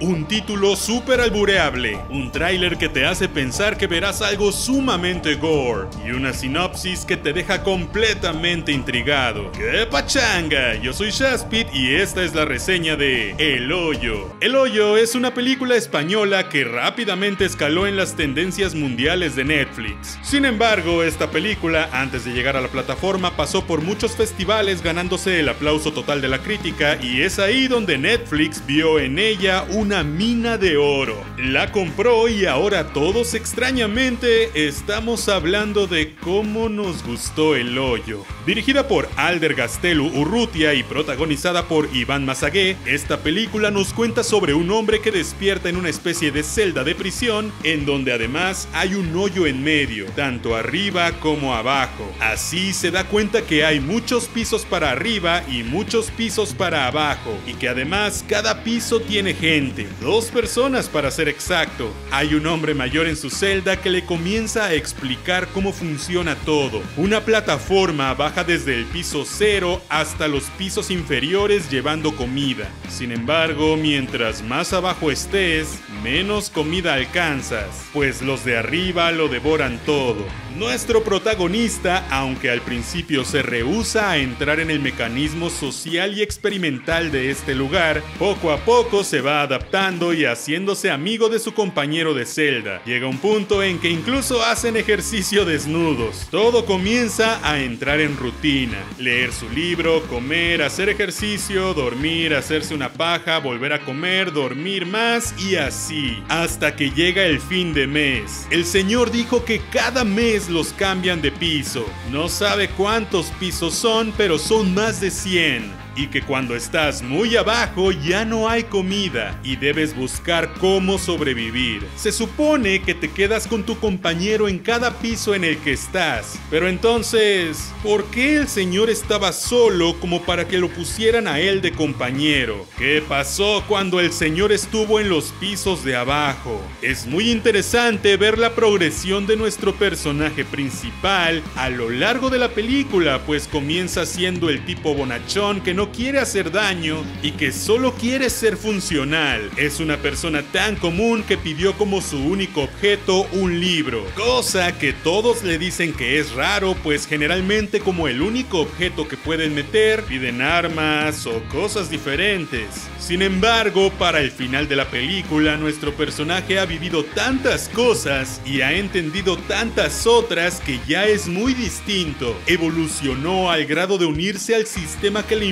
Un título súper albureable, un tráiler que te hace pensar que verás algo sumamente gore y una sinopsis que te deja completamente intrigado. ¡Qué pachanga! Yo soy Shaspit y esta es la reseña de El Hoyo. El Hoyo es una película española que rápidamente escaló en las tendencias mundiales de Netflix. Sin embargo, esta película, antes de llegar a la plataforma, pasó por muchos festivales ganándose el aplauso total de la crítica y es ahí donde Netflix vio en ella una mina de oro. La compró y ahora todos extrañamente estamos hablando de cómo nos gustó el hoyo. Dirigida por Alder Gastelu Urrutia y protagonizada por Iván Mazagué, esta película nos cuenta sobre un hombre que despierta en una especie de celda de prisión en donde además hay un hoyo en medio, tanto arriba como abajo. Así se da cuenta que hay muchos pisos para arriba y muchos pisos para abajo y que además cada piso tiene gente, dos personas para ser exacto. Hay un hombre mayor en su celda que le comienza a explicar cómo funciona todo. Una plataforma baja desde el piso cero hasta los pisos inferiores llevando comida. Sin embargo, mientras más abajo estés, menos comida alcanzas, pues los de arriba lo devoran todo. Nuestro protagonista, aunque al principio se rehúsa a entrar en el mecanismo social y experimental de este lugar, poco a poco se va adaptando y haciéndose amigo de su compañero de celda. Llega un punto en que incluso hacen ejercicio desnudos. Todo comienza a entrar en rutina. Leer su libro, comer, hacer ejercicio, dormir, hacerse una paja, volver a comer, dormir más y así. Hasta que llega el fin de mes. El señor dijo que cada mes los cambian de piso. No sabe cuántos pisos son, pero son más de 100 y que cuando estás muy abajo ya no hay comida y debes buscar cómo sobrevivir. Se supone que te quedas con tu compañero en cada piso en el que estás, pero entonces, ¿por qué el señor estaba solo como para que lo pusieran a él de compañero? ¿Qué pasó cuando el señor estuvo en los pisos de abajo? Es muy interesante ver la progresión de nuestro personaje principal a lo largo de la película, pues comienza siendo el tipo bonachón que no quiere hacer daño y que solo quiere ser funcional. Es una persona tan común que pidió como su único objeto un libro, cosa que todos le dicen que es raro, pues generalmente como el único objeto que pueden meter piden armas o cosas diferentes. Sin embargo, para el final de la película, nuestro personaje ha vivido tantas cosas y ha entendido tantas otras que ya es muy distinto. Evolucionó al grado de unirse al sistema que le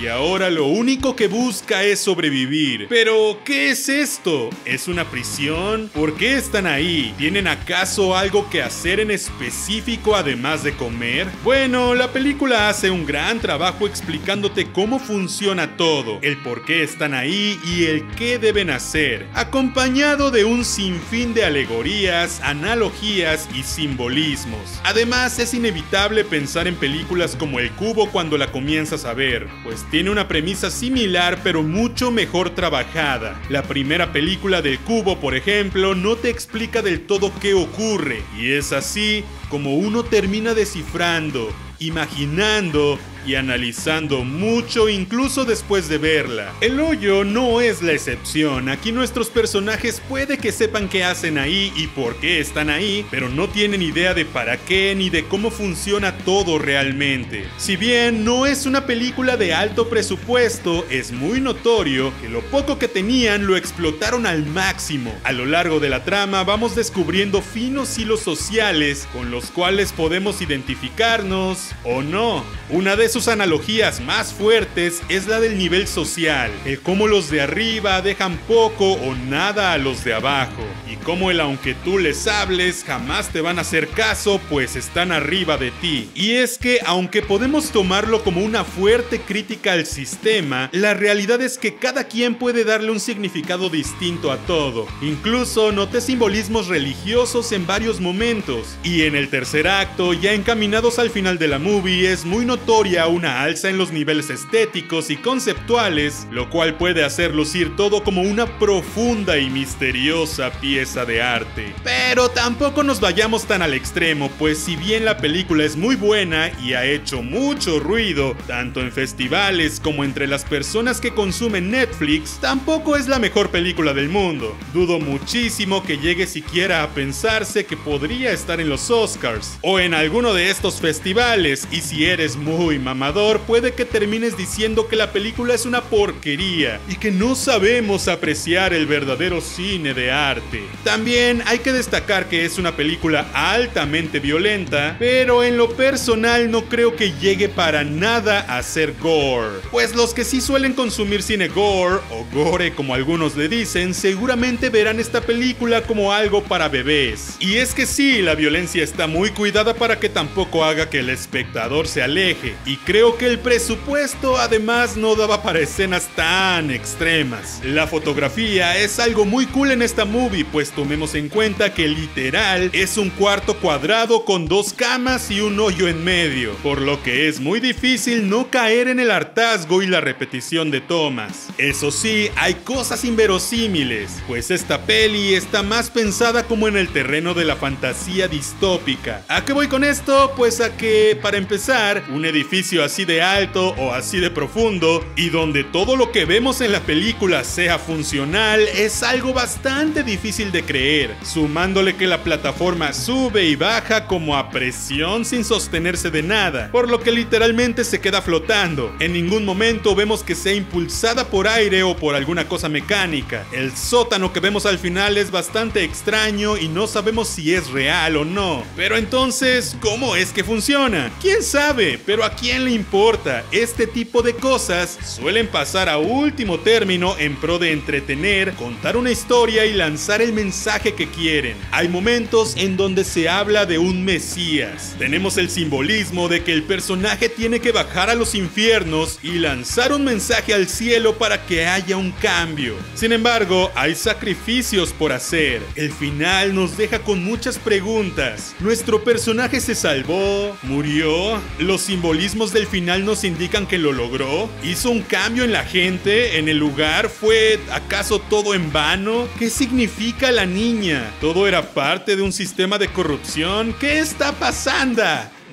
y ahora lo único que busca es sobrevivir. Pero, ¿qué es esto? ¿Es una prisión? ¿Por qué están ahí? ¿Tienen acaso algo que hacer en específico además de comer? Bueno, la película hace un gran trabajo explicándote cómo funciona todo, el por qué están ahí y el qué deben hacer, acompañado de un sinfín de alegorías, analogías y simbolismos. Además, es inevitable pensar en películas como El Cubo cuando la comienzas a pues tiene una premisa similar pero mucho mejor trabajada. La primera película del cubo, por ejemplo, no te explica del todo qué ocurre, y es así como uno termina descifrando, imaginando y analizando mucho incluso después de verla. El hoyo no es la excepción, aquí nuestros personajes puede que sepan qué hacen ahí y por qué están ahí, pero no tienen idea de para qué ni de cómo funciona todo realmente. Si bien no es una película de alto presupuesto, es muy notorio que lo poco que tenían lo explotaron al máximo. A lo largo de la trama vamos descubriendo finos hilos sociales con los cuales podemos identificarnos o no. Una de sus analogías más fuertes es la del nivel social, el cómo los de arriba dejan poco o nada a los de abajo, y cómo el aunque tú les hables jamás te van a hacer caso pues están arriba de ti. Y es que aunque podemos tomarlo como una fuerte crítica al sistema, la realidad es que cada quien puede darle un significado distinto a todo. Incluso noté simbolismos religiosos en varios momentos, y en el tercer acto, ya encaminados al final de la movie, es muy notoria una alza en los niveles estéticos y conceptuales, lo cual puede hacer lucir todo como una profunda y misteriosa pieza de arte. Pero tampoco nos vayamos tan al extremo, pues si bien la película es muy buena y ha hecho mucho ruido, tanto en festivales como entre las personas que consumen Netflix, tampoco es la mejor película del mundo. Dudo muchísimo que llegue siquiera a pensarse que podría estar en los Oscars o en alguno de estos festivales, y si eres muy mamador, puede que termines diciendo que la película es una porquería y que no sabemos apreciar el verdadero cine de arte. También hay que destacar que es una película altamente violenta, pero en lo personal no creo que llegue para nada a ser gore, pues los que sí suelen consumir cine gore o gore como algunos le dicen, seguramente verán esta película como algo para bebés. Y es que sí, la violencia está muy cuidada para que tampoco haga que el espectador se aleje, y creo que el presupuesto además no daba para escenas tan extremas. La fotografía es algo muy cool en esta movie, pues tomemos en cuenta que literal es un cuarto cuadrado con dos camas y un hoyo en medio, por lo que es muy difícil no caer en el hartazgo y la repetición de tomas. Eso sí, hay cosas inverosímiles, pues esta peli está más pensada como en el terreno de la fantasía distópica. ¿A qué voy con esto? Pues a que, para empezar, un edificio así de alto o así de profundo y donde todo lo que vemos en la película sea funcional es algo bastante difícil de creer, sumándole que la plataforma sube y baja como a presión sin sostenerse de nada, por lo que literalmente se queda flotando. En ningún momento vemos que sea impulsada por aire o por alguna cosa mecánica. El sótano que vemos al final es bastante extraño y no sabemos si es real o no. Pero entonces, ¿cómo es que funciona? ¿Quién sabe? Pero ¿a quién le importa? Este tipo de cosas suelen pasar a último término en pro de entretener, contar una historia y lanzar el mensaje que quieren. Hay momentos en donde se habla de un Mesías. Tenemos el simbolismo de que el personaje tiene que bajar a los infiernos y lanzar un mensaje al cielo para que haya un cambio. Sin embargo, hay sacrificios por hacer. El final nos deja con muchas preguntas. ¿Nuestro personaje se salvó? ¿Murió? ¿Los simbolismos del final nos indican que lo logró? ¿Hizo un cambio en la gente? ¿En el lugar? ¿Fue acaso todo en vano? ¿Qué significa la niña? ¿Todo era parte de un sistema de corrupción? ¿Qué está pasando?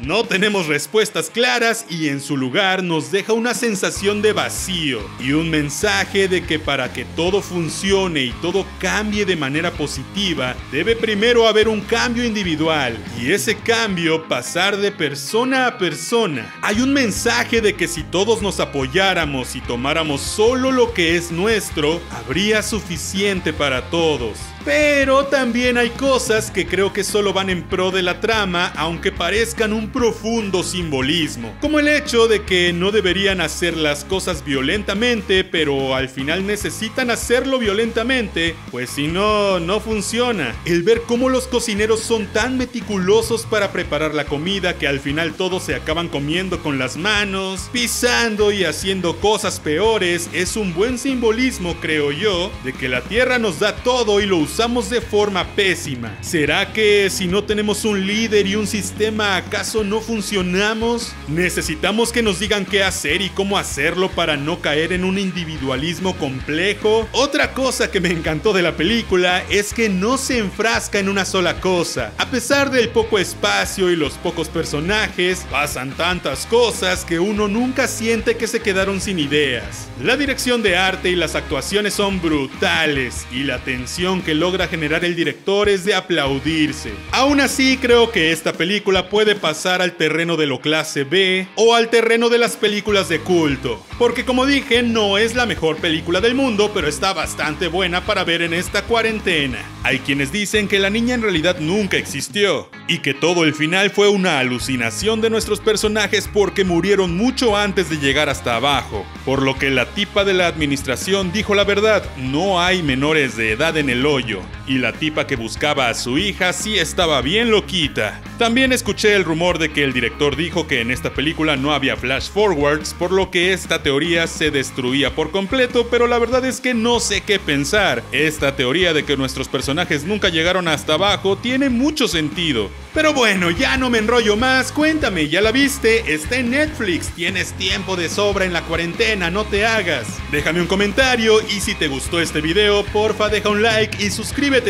No tenemos respuestas claras y en su lugar nos deja una sensación de vacío y un mensaje de que para que todo funcione y todo cambie de manera positiva, debe primero haber un cambio individual y ese cambio pasar de persona a persona. Hay un mensaje de que si todos nos apoyáramos y tomáramos solo lo que es nuestro, habría suficiente para todos. Pero también hay cosas que creo que solo van en pro de la trama, aunque parezcan un profundo simbolismo, como el hecho de que no deberían hacer las cosas violentamente, pero al final necesitan hacerlo violentamente, pues si no, no funciona. El ver cómo los cocineros son tan meticulosos para preparar la comida que al final todos se acaban comiendo con las manos, pisando y haciendo cosas peores, es un buen simbolismo, creo yo, de que la tierra nos da todo y lo usamos de forma pésima. ¿Será que si no tenemos un líder y un sistema, acaso no funcionamos? ¿Necesitamos que nos digan qué hacer y cómo hacerlo para no caer en un individualismo complejo? Otra cosa que me encantó de la película es que no se enfrasca en una sola cosa. A pesar del poco espacio y los pocos personajes, pasan tantas cosas que uno nunca siente que se quedaron sin ideas. La dirección de arte y las actuaciones son brutales y la tensión que logra generar el director es de aplaudirse. Aún así, creo que esta película puede pasar al terreno de lo clase B o al terreno de las películas de culto. Porque como dije, no es la mejor película del mundo, pero está bastante buena para ver en esta cuarentena. Hay quienes dicen que la niña en realidad nunca existió y que todo el final fue una alucinación de nuestros personajes porque murieron mucho antes de llegar hasta abajo. Por lo que la tipa de la administración dijo la verdad, no hay menores de edad en el hoyo. Cuyo y la tipa que buscaba a su hija sí estaba bien loquita. También escuché el rumor de que el director dijo que en esta película no había flash forwards, por lo que esta teoría se destruía por completo, pero la verdad es que no sé qué pensar. Esta teoría de que nuestros personajes nunca llegaron hasta abajo tiene mucho sentido. Pero bueno, ya no me enrollo más, cuéntame, ¿ya la viste? Está en Netflix, tienes tiempo de sobra en la cuarentena, no te hagas. Déjame un comentario y si te gustó este video, porfa deja un like y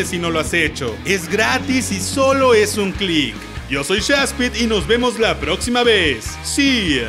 si no lo has hecho. Es gratis y solo es un clic. Yo soy Shaspit y nos vemos la próxima vez. Sí.